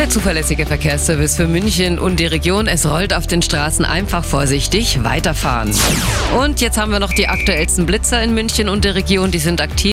Der zuverlässige Verkehrsservice für München und die Region. Es rollt auf den Straßen einfach vorsichtig weiterfahren. Und jetzt haben wir noch die aktuellsten Blitzer in München und der Region. Die sind aktiv.